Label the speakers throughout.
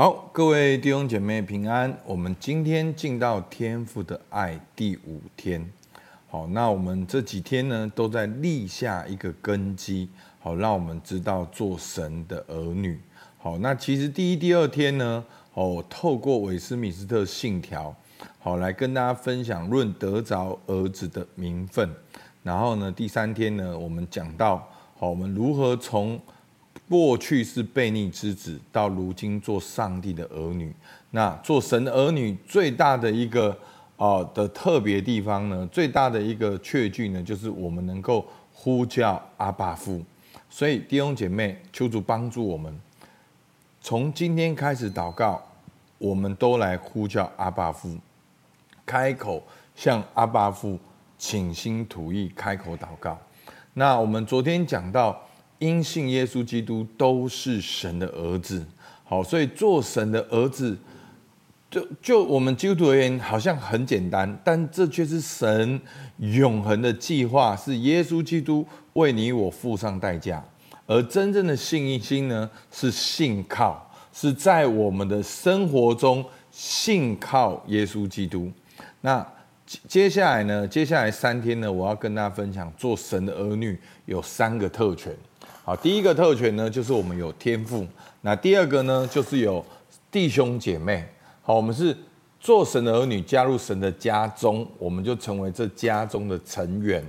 Speaker 1: 好，各位弟兄姐妹平安。我们今天进到天父的爱第五天。好，那我们这几天呢，都在立下一个根基，好，让我们知道做神的儿女。好，那其实第一、第二天呢，哦，透过韦斯米斯特信条，好，来跟大家分享论得着儿子的名分。然后呢，第三天呢，我们讲到，好，我们如何从过去是悖逆之子，到如今做上帝的儿女。那做神的儿女最大的一个哦的特别地方呢，最大的一个确据呢，就是我们能够呼叫阿爸父。所以弟兄姐妹，求主帮助我们，从今天开始祷告，我们都来呼叫阿爸父，开口向阿爸父倾心吐意，开口祷告。那我们昨天讲到。因信耶稣基督都是神的儿子，好，所以做神的儿子，就就我们基督徒而言，好像很简单，但这却是神永恒的计划，是耶稣基督为你我付上代价，而真正的信心呢，是信靠，是在我们的生活中信靠耶稣基督。那接下来呢，接下来三天呢，我要跟大家分享，做神的儿女有三个特权。好，第一个特权呢，就是我们有天赋。那第二个呢，就是有弟兄姐妹。好，我们是做神的儿女，加入神的家中，我们就成为这家中的成员。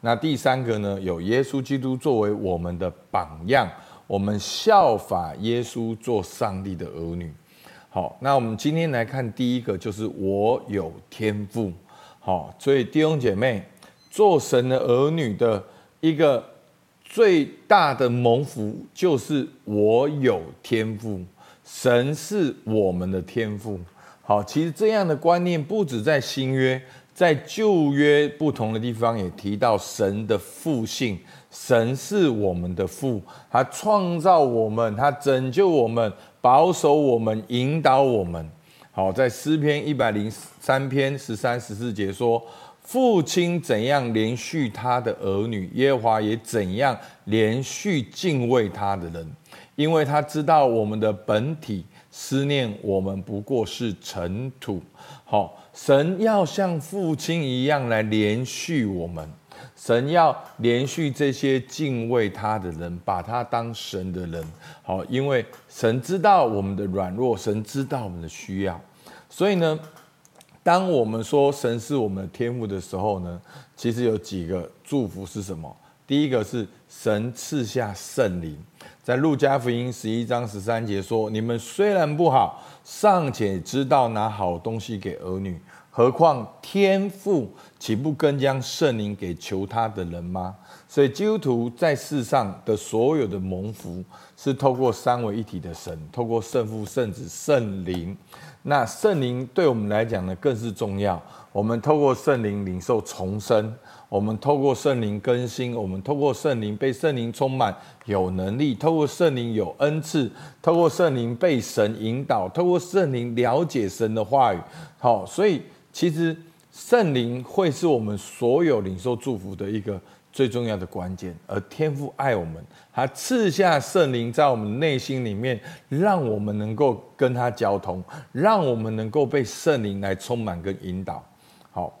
Speaker 1: 那第三个呢，有耶稣基督作为我们的榜样，我们效法耶稣做上帝的儿女。好，那我们今天来看第一个，就是我有天赋。好，所以弟兄姐妹，做神的儿女的一个。最大的蒙福就是我有天赋，神是我们的天赋。好，其实这样的观念不止在新约，在旧约不同的地方也提到神的父性。神是我们的父，他创造我们，他拯救我们，保守我们，引导我们。好，在诗篇一百零三篇十三十四节说。父亲怎样连续他的儿女，耶和华也怎样连续敬畏他的人，因为他知道我们的本体，思念我们不过是尘土。好，神要像父亲一样来连续我们，神要连续这些敬畏他的人，把他当神的人。好，因为神知道我们的软弱，神知道我们的需要，所以呢。当我们说神是我们的天赋的时候呢，其实有几个祝福是什么？第一个是神赐下圣灵，在路加福音十一章十三节说：“你们虽然不好，尚且知道拿好东西给儿女，何况天父岂不更将圣灵给求他的人吗？”所以基督徒在世上的所有的蒙福，是透过三位一体的神，透过圣父、圣子、圣灵。那圣灵对我们来讲呢，更是重要。我们透过圣灵领受重生，我们透过圣灵更新，我们透过圣灵被圣灵充满，有能力；透过圣灵有恩赐，透过圣灵被神引导，透过圣灵了解神的话语。好，所以其实圣灵会是我们所有领受祝福的一个。最重要的关键，而天父爱我们，他赐下圣灵在我们内心里面，让我们能够跟他交通，让我们能够被圣灵来充满跟引导。好，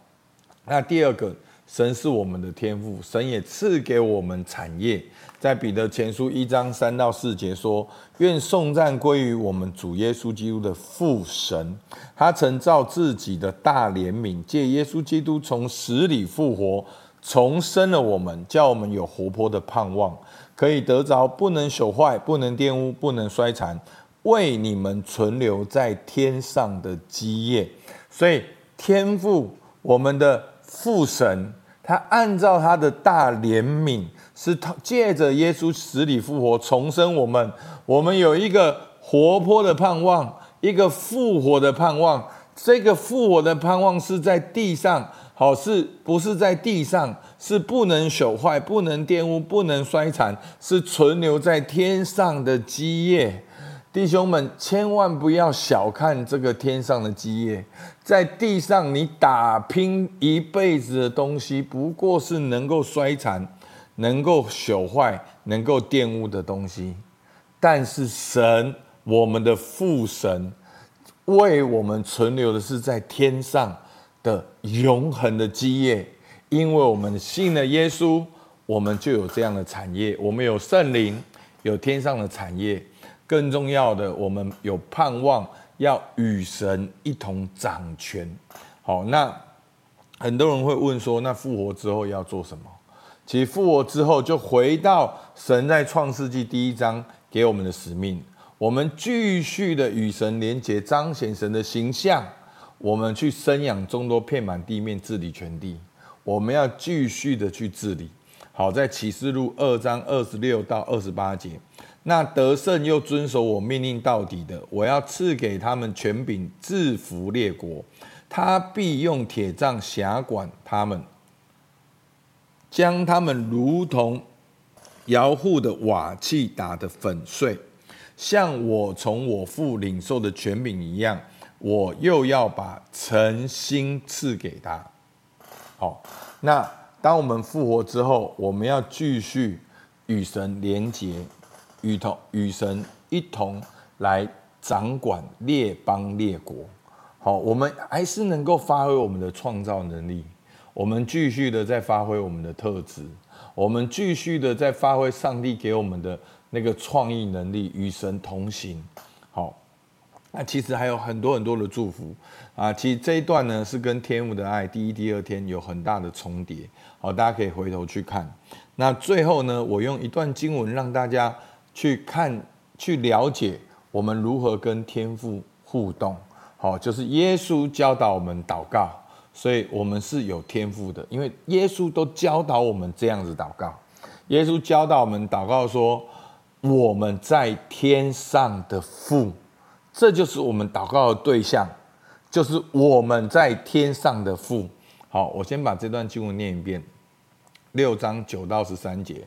Speaker 1: 那第二个，神是我们的天父，神也赐给我们产业。在彼得前书一章三到四节说：“愿颂赞归于我们主耶稣基督的父神，他曾造自己的大怜悯，借耶稣基督从死里复活。”重生了我们，叫我们有活泼的盼望，可以得着不能朽坏、不能玷污、不能衰残，为你们存留在天上的基业。所以天父，我们的父神，他按照他的大怜悯，是借着耶稣死里复活重生我们。我们有一个活泼的盼望，一个复活的盼望。这个复活的盼望是在地上。好，是不是在地上？是不能朽坏、不能玷污、不能衰残，是存留在天上的基业。弟兄们，千万不要小看这个天上的基业。在地上，你打拼一辈子的东西，不过是能够衰残、能够朽坏、能够玷污的东西。但是神我们的父神为我们存留的是在天上的永恒的基业，因为我们信了耶稣，我们就有这样的产业，我们有圣灵，有天上的产业。更重要的，我们有盼望要与神一同掌权。好，那很多人会问说，那复活之后要做什么？其实复活之后，就回到神在创世纪第一章给我们的使命，我们继续的与神连结，彰显神的形象。我们去生养众多，遍满地面，治理全地。我们要继续的去治理。好，在启示录二章二十六到二十八节，那得胜又遵守我命令到底的，我要赐给他们权柄，制服列国。他必用铁杖辖管他们。将他们如同窑户的瓦器打得粉碎，像我从我父领受的权柄一样，我又要把诚心赐给他。好，那当我们复活之后，我们要继续与神连结，与同与神一同来掌管列邦列国。好，我们还是能够发挥我们的创造能力。我们继续的在发挥我们的特质，我们继续的在发挥上帝给我们的那个创意能力，与神同行。好，那其实还有很多很多的祝福啊。其实这一段呢是跟天父的爱第一、第二天有很大的重叠。好，大家可以回头去看。那最后呢，我用一段经文让大家去看、去了解我们如何跟天父互动。好，就是耶稣教导我们祷告。所以，我们是有天赋的，因为耶稣都教导我们这样子祷告。耶稣教导我们祷告说：“我们在天上的父”，这就是我们祷告的对象，就是我们在天上的父。好，我先把这段经文念一遍，六章九到十三节。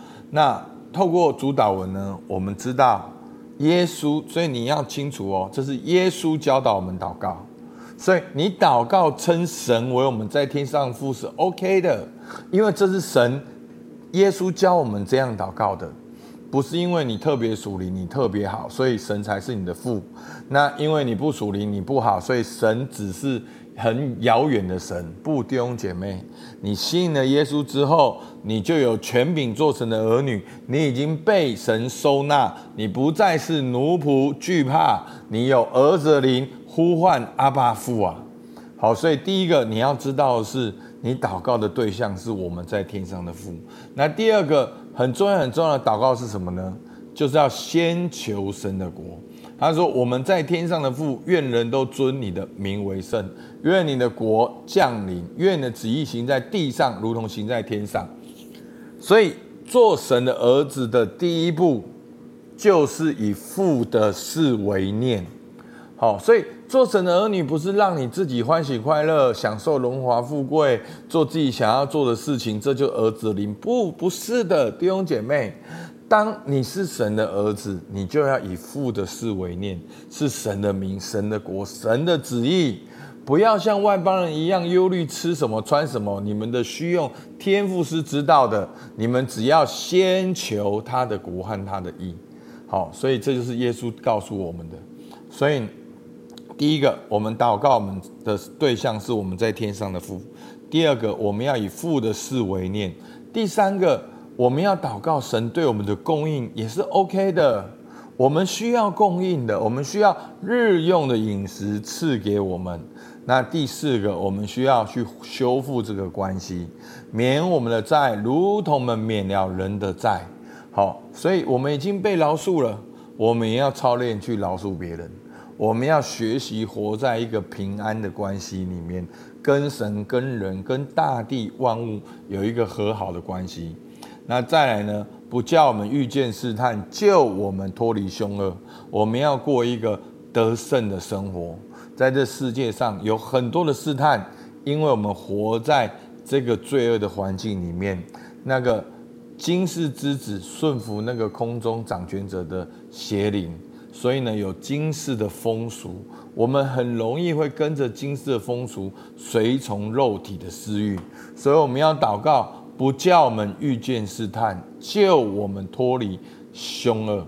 Speaker 1: 那透过主祷文呢，我们知道耶稣，所以你要清楚哦，这是耶稣教导我们祷告，所以你祷告称神为我们在天上父是 OK 的，因为这是神耶稣教我们这样祷告的，不是因为你特别属灵，你特别好，所以神才是你的父。那因为你不属灵，你不好，所以神只是。很遥远的神，不，弟兄姐妹，你信了耶稣之后，你就有权柄做神的儿女，你已经被神收纳，你不再是奴仆惧怕，你有儿子灵呼唤阿爸父啊。好，所以第一个你要知道的是，你祷告的对象是我们在天上的父。那第二个很重要很重要的祷告是什么呢？就是要先求神的国。他说：“我们在天上的父，愿人都尊你的名为圣。愿你的国降临，愿你的旨意行在地上，如同行在天上。所以，做神的儿子的第一步，就是以父的事为念。好，所以做神的儿女，不是让你自己欢喜快乐、享受荣华富贵，做自己想要做的事情，这就儿子灵。不，不是的，弟兄姐妹。”当你是神的儿子，你就要以父的事为念，是神的名、神的国、神的旨意，不要像外邦人一样忧虑吃什么、穿什么。你们的需用，天父是知道的。你们只要先求他的国和他的义。好，所以这就是耶稣告诉我们的。所以，第一个，我们祷告我们的对象是我们在天上的父；第二个，我们要以父的事为念；第三个。我们要祷告神对我们的供应也是 OK 的，我们需要供应的，我们需要日用的饮食赐给我们。那第四个，我们需要去修复这个关系，免我们的债，如同我们免了人的债。好，所以我们已经被饶恕了，我们也要操练去饶恕别人。我们要学习活在一个平安的关系里面，跟神、跟人、跟大地万物有一个和好的关系。那再来呢，不叫我们遇见试探，救我们脱离凶恶。我们要过一个得胜的生活。在这世界上有很多的试探，因为我们活在这个罪恶的环境里面。那个金世之子顺服那个空中掌权者的邪灵，所以呢，有金世的风俗，我们很容易会跟着金世的风俗，随从肉体的私欲。所以我们要祷告，不叫我们遇见试探，救我们脱离凶恶。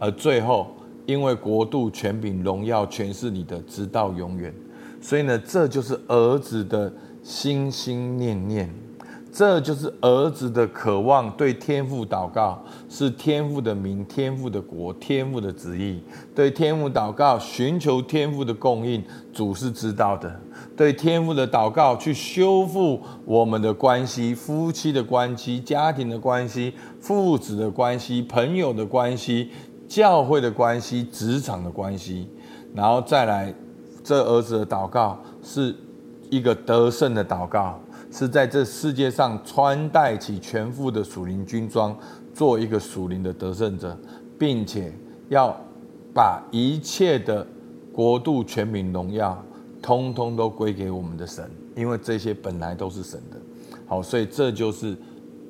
Speaker 1: 而最后，因为国度、权柄、荣耀，全是你的，直到永远。所以呢，这就是儿子的心心念念。这就是儿子的渴望，对天父祷告，是天父的名、天父的国、天父的旨意。对天父祷告，寻求天父的供应，主是知道的。对天父的祷告，去修复我们的关系，夫妻的关系、家庭的关系、父子的关系、朋友的关系、教会的关系、职场的关系，然后再来，这儿子的祷告是一个得胜的祷告。是在这世界上穿戴起全副的属灵军装，做一个属灵的得胜者，并且要把一切的国度、权柄、荣耀，通通都归给我们的神，因为这些本来都是神的。好，所以这就是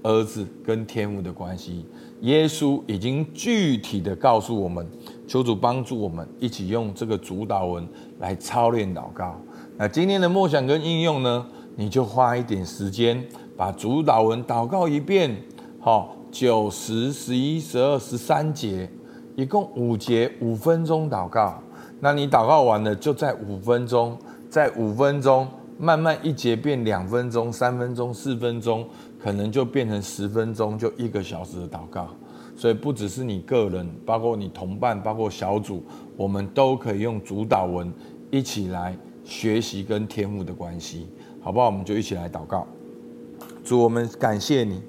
Speaker 1: 儿子跟天父的关系。耶稣已经具体的告诉我们，求主帮助我们一起用这个主祷文来操练祷告。那今天的默想跟应用呢？你就花一点时间把主祷文祷告一遍，好，九十、十一、十二、十三节，一共五节，五分钟祷告。那你祷告完了，就在五分钟，在五分钟慢慢一节变两分钟、三分钟、四分钟，可能就变成十分钟，就一个小时的祷告。所以不只是你个人，包括你同伴，包括小组，我们都可以用主祷文一起来学习跟天父的关系。好不好？我们就一起来祷告。主，我们感谢你，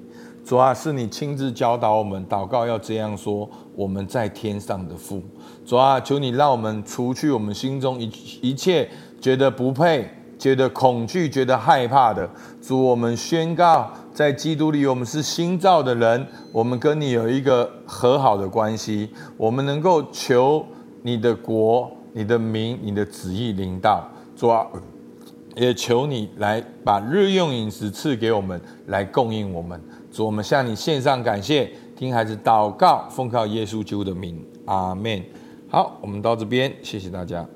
Speaker 1: 主啊，是你亲自教导我们祷告要这样说：我们在天上的父，主啊，求你让我们除去我们心中一一切觉得不配、觉得恐惧、觉得害怕的。主，我们宣告，在基督里我们是新造的人，我们跟你有一个和好的关系，我们能够求你的国、你的名、你的旨意临到。主啊。也求你来把日用饮食赐给我们，来供应我们。主，我们向你献上感谢，听孩子祷告，奉靠耶稣基督的名，阿门。好，我们到这边，谢谢大家。